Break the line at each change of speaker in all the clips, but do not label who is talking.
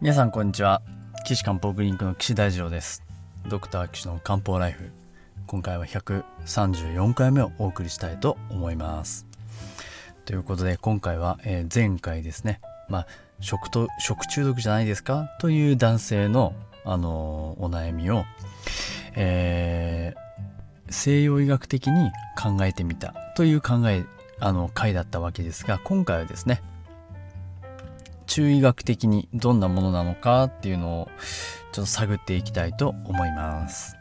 皆さんこんにちは。岸漢方クリニックの岸大二郎です。ドクター岸の漢方ライフ。今回は134回目をお送りしたいと思います。ということで今回は、前回ですね。まあ食と食中毒じゃないですか？という男性のあの、お悩みを、えー、西洋医学的に考えてみたという考えあの回だったわけですが今回はですね中医学的にどんなものなのかっていうのをちょっと探っていきたいと思います。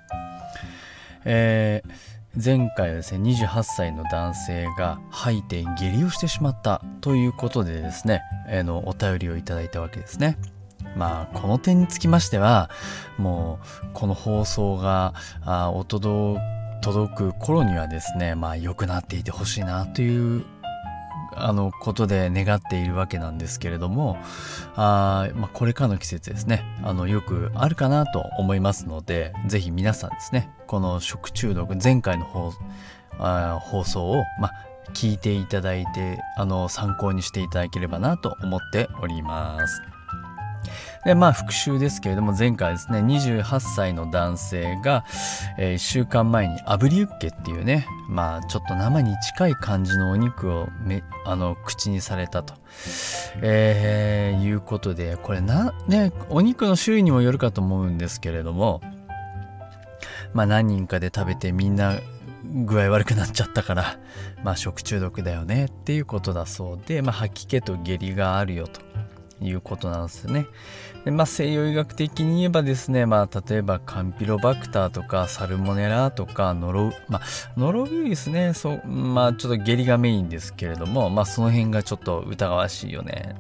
えー、前回はですね28歳の男性が吐いて下痢をしてしまったということでですね、えー、のお便りをいただいたわけですね。まあこの点につきましてはもうこの放送があお届く頃にはですねまあ良くなっていてほしいなというあのことで願っているわけなんですけれどもあ、まあ、これからの季節ですねあのよくあるかなと思いますので是非皆さんですねこの食中毒前回の放あ放送を、まあ、聞いていただいてあの参考にしていただければなと思っております。でまあ復習ですけれども前回ですね28歳の男性が、えー、1週間前に炙りユッケっていうねまあちょっと生に近い感じのお肉をめあの口にされたと、えー、いうことでこれなねお肉の種類にもよるかと思うんですけれどもまあ何人かで食べてみんな具合悪くなっちゃったから、まあ食中毒だよねっていうことだそうで、まあ吐き気と下痢があるよと。いうことなんですよね。でまあ、西洋医学的に言えばですね、まあ、例えばカンピロバクターとかサルモネラとかノロ,、まあ、ノロウイルスねそう、まあ、ちょっと下痢がメインですけれども、まあ、その辺がちょっと疑わしいよね。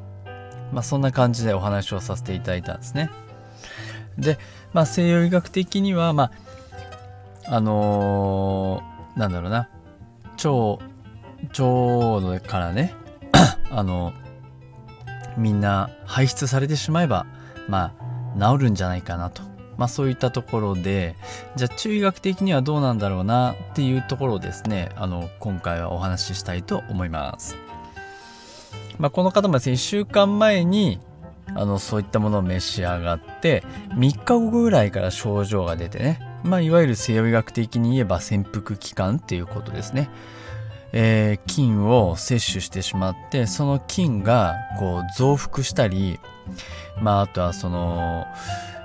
まあ、そんな感じでお話をさせていただいたんですね。で、まあ、西洋医学的には、まあ、あのー、なんだろうな腸腸からね あのーみんな排出されてしまえばまあ治るんじゃないかなとまあそういったところでじゃあ中医学的にはどうなんだろうなっていうところをですねあの今回はお話ししたいと思います。まあ、この方もですね1週間前にあのそういったものを召し上がって3日後ぐらいから症状が出てねまあいわゆる西洋医学的に言えば潜伏期間っていうことですね。えー、菌を摂取してしまってその菌がこう増幅したりまああとはその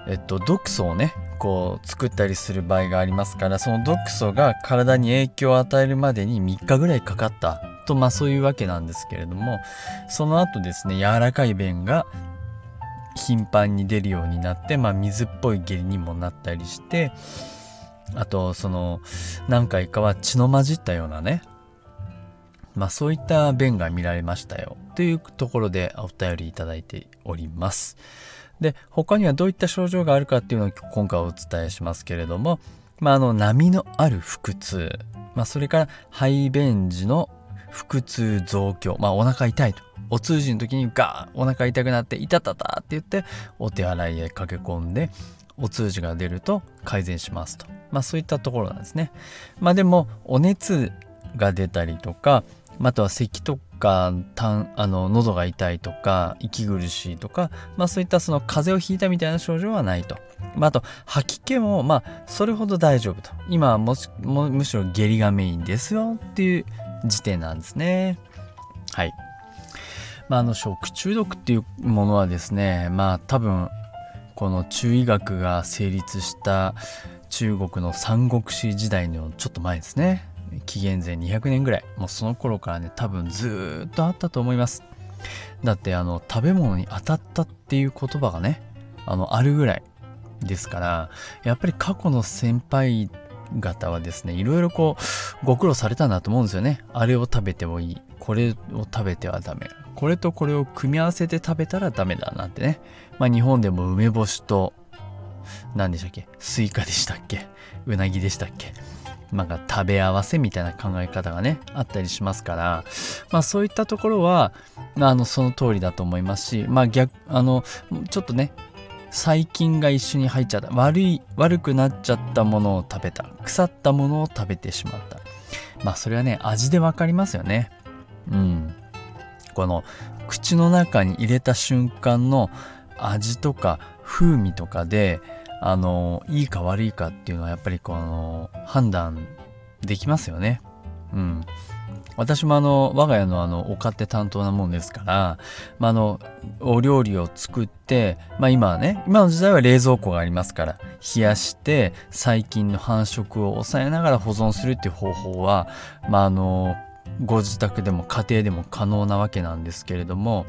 えっと毒素をねこう作ったりする場合がありますからその毒素が体に影響を与えるまでに3日ぐらいかかったとまあそういうわけなんですけれどもその後ですね柔らかい便が頻繁に出るようになって、まあ、水っぽい下痢にもなったりしてあとその何回かは血の混じったようなねまあそういった便が見られましたよというところでお便りいただいております。で、他にはどういった症状があるかっていうのを今回お伝えしますけれども、まああの波のある腹痛、まあそれから排便時の腹痛増強、まあお腹痛いと。お通じの時にガーお腹痛くなって痛たたって言ってお手洗いへ駆け込んでお通じが出ると改善しますと。まあそういったところなんですね。まあでもお熱が出たりとかあとは咳とかたあの喉が痛いとか息苦しいとか、まあ、そういったその風邪をひいたみたいな症状はないと。まあ、あと吐き気もまあそれほど大丈夫と。今はもしもむしろ下痢がメインですよっていう時点なんですね。はい、まあ、あの食中毒っていうものはですねまあ多分この中医学が成立した中国の三国志時代のちょっと前ですね。紀元前200年ぐらい。もうその頃からね多分ずっとあったと思います。だってあの食べ物に当たったっていう言葉がねあのあるぐらいですからやっぱり過去の先輩方はですねいろいろこうご苦労されたんだと思うんですよね。あれを食べてもいい。これを食べてはダメ。これとこれを組み合わせて食べたらダメだなんてね。まあ日本でも梅干しと何でしたっけ？スイカでしたっけ？うなぎでしたっけ？なんか食べ合わせみたいな考え方がねあったりしますから、まあ、そういったところはあのその通りだと思いますし、まあ、逆あのちょっとね細菌が一緒に入っちゃった悪い悪くなっちゃったものを食べた腐ったものを食べてしまった。まあそれはね味で分かりますよね。うん。この口の中に入れた瞬間の味とか風味とかであのいいか悪いかっていうのはやっぱりこの判断できますよね。うん、私もあの我が家のあのお勝手担当なもんですから、まあ、のお料理を作って、まあ、今はね今の時代は冷蔵庫がありますから冷やして細菌の繁殖を抑えながら保存するっていう方法は、まあ、あのご自宅でも家庭でも可能なわけなんですけれども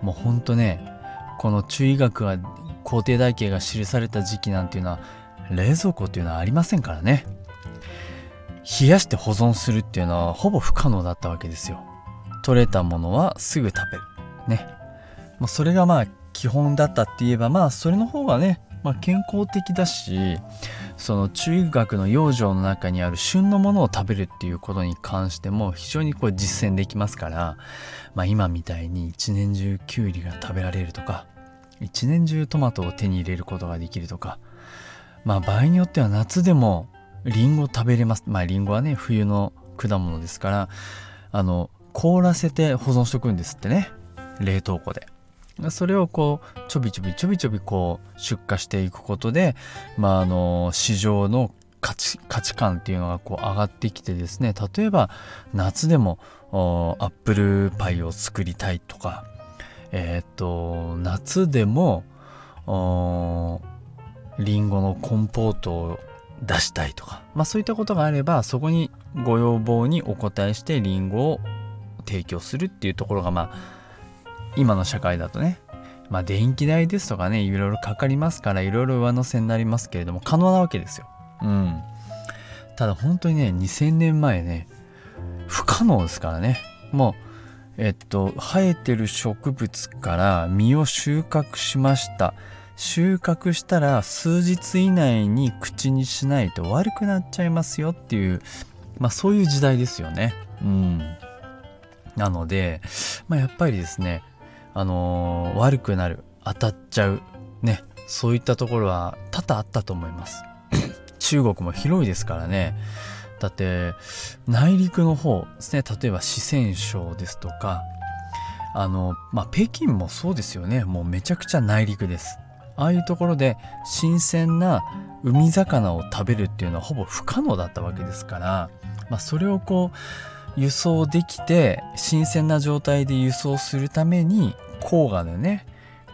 もうほんとねこの中医学が工程台形が記された時期なんていうのは冷蔵庫っていうのはありませんからね。冷やして保存するっていうのはほぼ不可能だったわけですよ。取れたものはすぐ食べる。ね。もうそれがまあ基本だったって言えばまあそれの方がね、まあ、健康的だしその中医学の養生の中にある旬のものを食べるっていうことに関しても非常にこう実践できますから、まあ、今みたいに一年中きゅうりが食べられるとか一年中トマトを手に入れることができるとかまあ場合によっては夏でもリンゴ食べれます。まあリンゴはね、冬の果物ですから、あの、凍らせて保存しとくんですってね。冷凍庫で。それをこう、ちょびちょびちょびちょびこう、出荷していくことで、まああの、市場の価値価値観っていうのがこう上がってきてですね例えば夏でもアップルパイを作りたいとかえっ、と夏でもりんごのコンポートを出したいとか、まあ、そういったことがあればそこにご要望にお答えしてリンゴを提供するっていうところがまあ今の社会だとねまあ電気代ですとかねいろいろかかりますからいろいろ上乗せになりますけれども可能なわけですよ。うん。ただ本当にね2000年前ね不可能ですからねもうえっと生えてる植物から実を収穫しました収穫したら数日以内に口にしないと悪くなっちゃいますよっていう、まあそういう時代ですよね。うん。なので、まあやっぱりですね、あのー、悪くなる、当たっちゃう、ね、そういったところは多々あったと思います。中国も広いですからね。だって、内陸の方ですね、例えば四川省ですとか、あの、まあ、北京もそうですよね。もうめちゃくちゃ内陸です。ああいうところで新鮮な海魚を食べるっていうのはほぼ不可能だったわけですから、まあ、それをこう輸送できて新鮮な状態で輸送するために黄河でね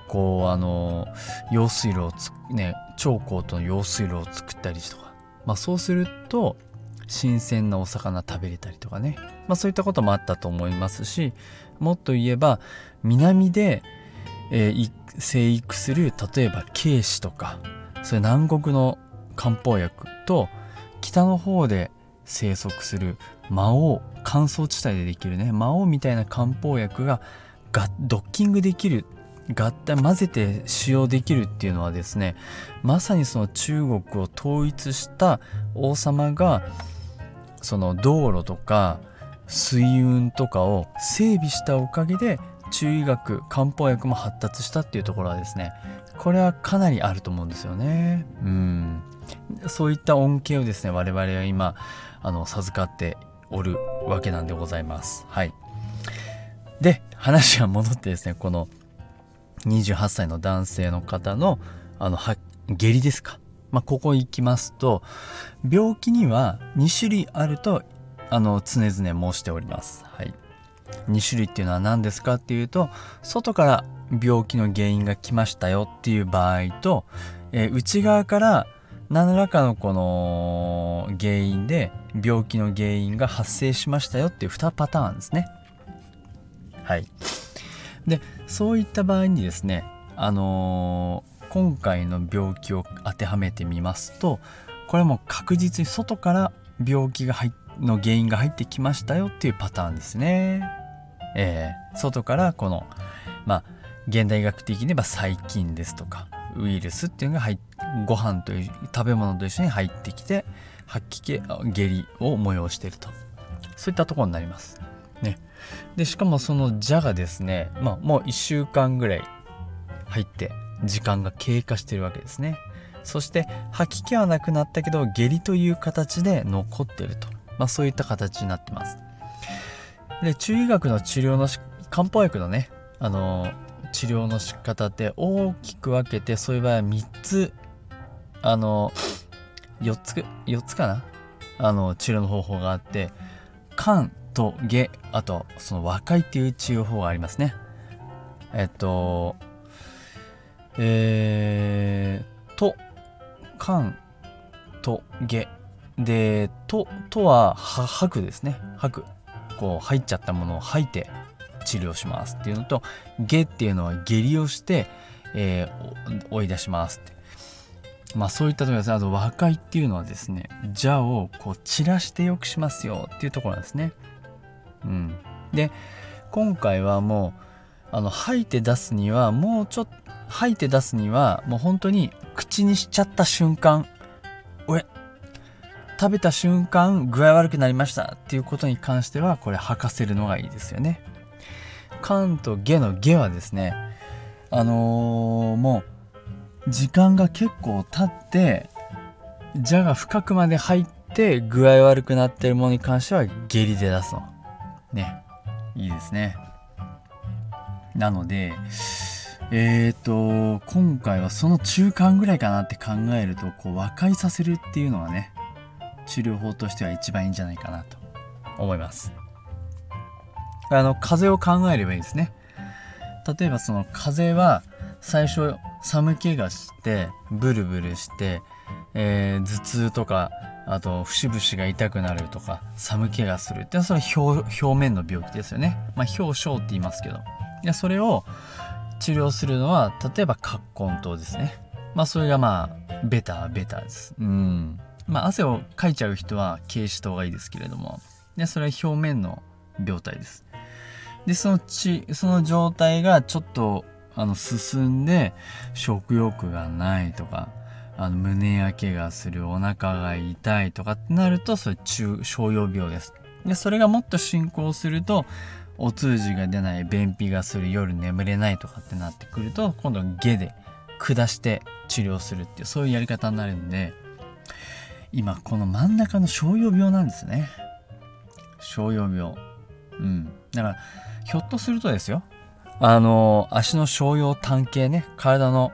こうあの用水路をね長江との用水路を作ったりとか、まあ、そうすると新鮮なお魚食べれたりとかね、まあ、そういったこともあったと思いますしもっと言えば南で、えー、生育する例えば軽視とかそれ南国の漢方薬と北の方で生息する魔王乾燥地帯でできるね魔王みたいな漢方薬がドッキングできる合体混ぜて使用できるっていうのはですねまさにその中国を統一した王様がその道路とか水運とかを整備したおかげで中医学漢方薬も発達したっていうところはですねこれはかなりあると思うんですよね。うん。そういった恩恵をですね我々は今あの授かっておるわけなんでございます。はい。で話が戻ってですねこの28歳の男性の方のあの下痢ですか？まあ、ここ行きますと病気には2種類あるとあの常々申しております。はい、2種類っていうのは何ですかっていうと外から病気の原因が来ましたよっていう場合と、えー、内側から何らかのこの原因で病気の原因が発生しましたよっていう2パターンですね。はい。でそういった場合にですねあのー、今回の病気を当てはめてみますとこれも確実に外から病気が入の原因が入ってきましたよっていうパターンですね。えー、外からこのまあ現代医学的に言えば細菌ですとかウイルスっていうのが入ご飯という食べ物と一緒に入ってきて吐き気下痢を催しているとそういったところになります。ね、でしかもその蛇がですね、まあ、もう1週間ぐらい入って時間が経過してるわけですね。そして吐き気はなくなったけど下痢という形で残ってると、まあ、そういった形になってます。で中医学の治療の漢方薬のねあの治療の仕方って大きく分けてそういう場合は3つあの4つ4つかな？あの治療の方法があって肝と下あとその和解っていう治療法がありますねえっとえー、と肝と下でととはは吐くですね。吐く。こう入っちゃったものを吐いて治療しますっていうのと下っていうのは下痢をして、えー、追い出しますって。まあそういったところですね。あと和解っていうのはですね蛇をこう散らしてよくしますよっていうところなんですね。うん。で今回はもうあの吐いて出すにはもうちょっと吐いて出すにはもう本当に口にしちゃった瞬間おえ食べた瞬間具合悪くなりましたっていうことに関してはこれ吐かせるのがいいですよね。肝と下の下はですねあのー、もう時間が結構経って蛇が深くまで入って具合悪くなってるものに関しては下痢で出すの。ねいいですね。なのでえっ、ー、と今回はその中間ぐらいかなって考えるとこう和解させるっていうのはね治療法としては一番いいんじゃないかなと思います。あの風邪を考えればいいですね。例えばその風邪は最初寒気がしてブルブルして、えー、頭痛とかあと節々が痛くなるとか寒気がするってそれ表表面の病気ですよね。まあ表症って言いますけど。でそれを治療するのは例えば葛根湯ですね。まあそれがまあベタベタです。うん。まあ汗をかいちゃう人は軽視糖がいいですけれども。でそれは表面の病態です。でその血その状態がちょっとあの進んで食欲がないとかあの胸焼けがするお腹が痛いとかってなるとそれ中小葉病です。でそれがもっと進行するとお通じが出ない便秘がする夜眠れないとかってなってくると今度は下で下して治療するっていうそういうやり方になるんで今この真ん中の小葉病なんですね。小葉病。うん。だからひょっとするとですよあの足の小葉単形ね体の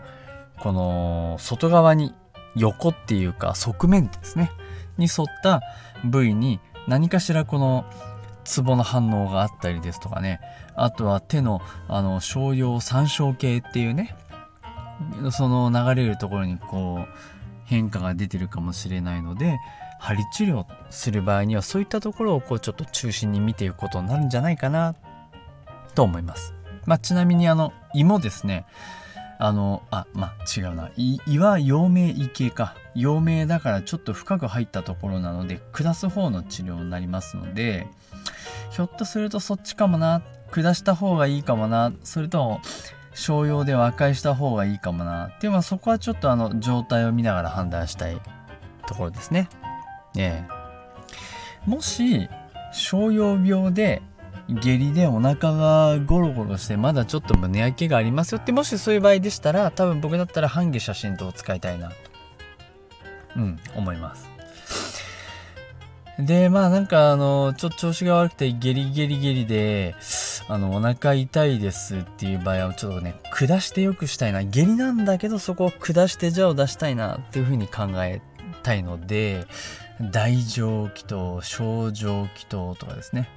この外側に横っていうか側面ですねに沿った部位に何かしらこのツボの反応があったりですとかね。あとは手のあの小葉三焦形っていうね。その流れるところにこう変化が出てるかもしれないので針治療する場合にはそういったところをこうちょっと中心に見ていくことになるんじゃないかなと思います。まあ、ちなみにあの胃もですね。あのあまあ違うな。胃は陽明胃系か。陽明だからちょっと深く入ったところなので下す方の治療になりますのでひょっとするとそっちかもな下した方がいいかもなそれとも商用で和解した方がいいかもなっていうのはそこはちょっとあの状態を見ながら判断したいところですね。ええもし商用病で下痢でお腹がゴロゴロしてまだちょっと胸焼けがありますよってもしそういう場合でしたら多分僕だったら半下写真と使いたいなうん思います。でまあなんかあのちょっと調子が悪くてゲリゲリゲリであのお腹痛いですっていう場合はちょっとね下してよくしたいな。下痢なんだけどそこを下してじゃを出したいなっていうふうに考えたいので大蒸気筒小蒸気筒とかですね。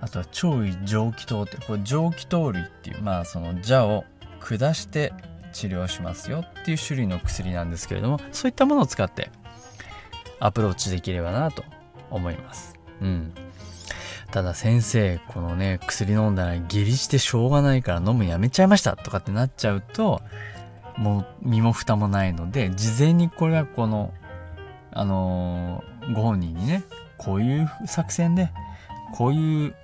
あとは超位蒸気糖ってこれ蒸気糖類っていうまあその蛇を下して治療しますよっていう種類の薬なんですけれどもそういったものを使ってアプローチできればなと思います。うん。ただ先生このね薬飲んだら下痢してしょうがないから飲むやめちゃいましたとかってなっちゃうともう身も蓋もないので事前にこれはこのあのー、ご本人にねこういう作戦でこういう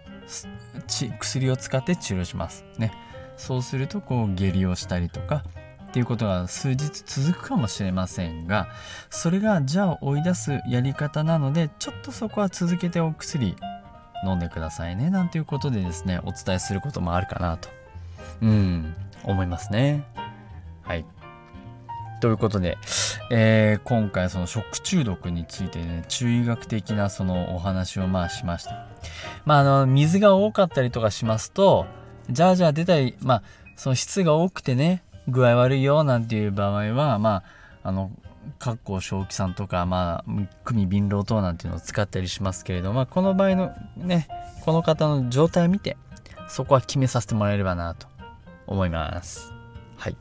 薬を使って治療しますねそうするとこう下痢をしたりとかっていうことが数日続くかもしれませんがそれがじゃあ追い出すやり方なのでちょっとそこは続けてお薬飲んでくださいねなんていうことでですねお伝えすることもあるかなとうん思いますね。はい。ということで、えー、今回その食中毒についてね中医学的なそのお話をまあしました。まああの水が多かったりとかしますとじゃあじゃあ出たりまあその質が多くてね具合悪いよなんていう場合はまああの括弧正気酸とかまあ組敏労等なんていうのを使ったりしますけれど、まあ、この場合のねこの方の状態を見てそこは決めさせてもらえればなと思います。はい。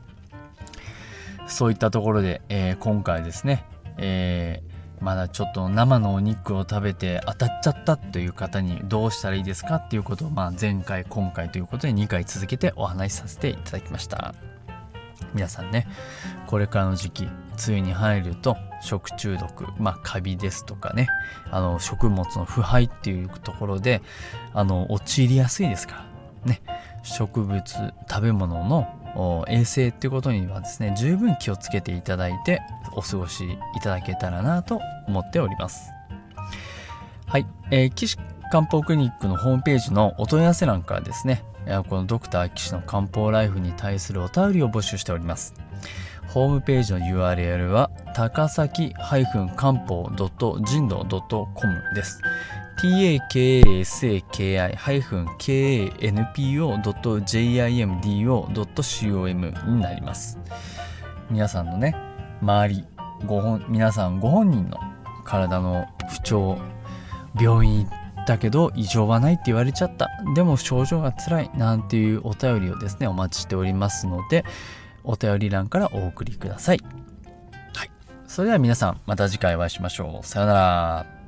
そういったところで、えー、今回ですね、えー、まだちょっと生のお肉を食べて当たっちゃったという方にどうしたらいいですかっていうことを、まあ、前回今回ということで2回続けてお話しさせていただきました。皆さんねこれからの時期梅雨に入ると食中毒まあカビですとかねあの食物の腐敗っていうところであの陥りやすいですからね植物食べ物の衛生っていうことにはですね十分気をつけていただいてお過ごしいただけたらなと思っております。はい、えー、漢方クリニックのホームページのお問い合わせ欄からですねこのドクター岸の漢方ライフに対するお便りを募集しております。ホームページの URL は高崎漢方人道 .com です。Takasaki-kanpo.jimdo.com になります。皆さんのね周りご本皆さんご本人の体の不調病院行ったけど異常はないって言われちゃった。でも症状が辛い。なんていうお便りをですねお待ちしておりますのでお便り欄からお送りください。はい。それでは皆さんまた次回お会いしましょう。さようなら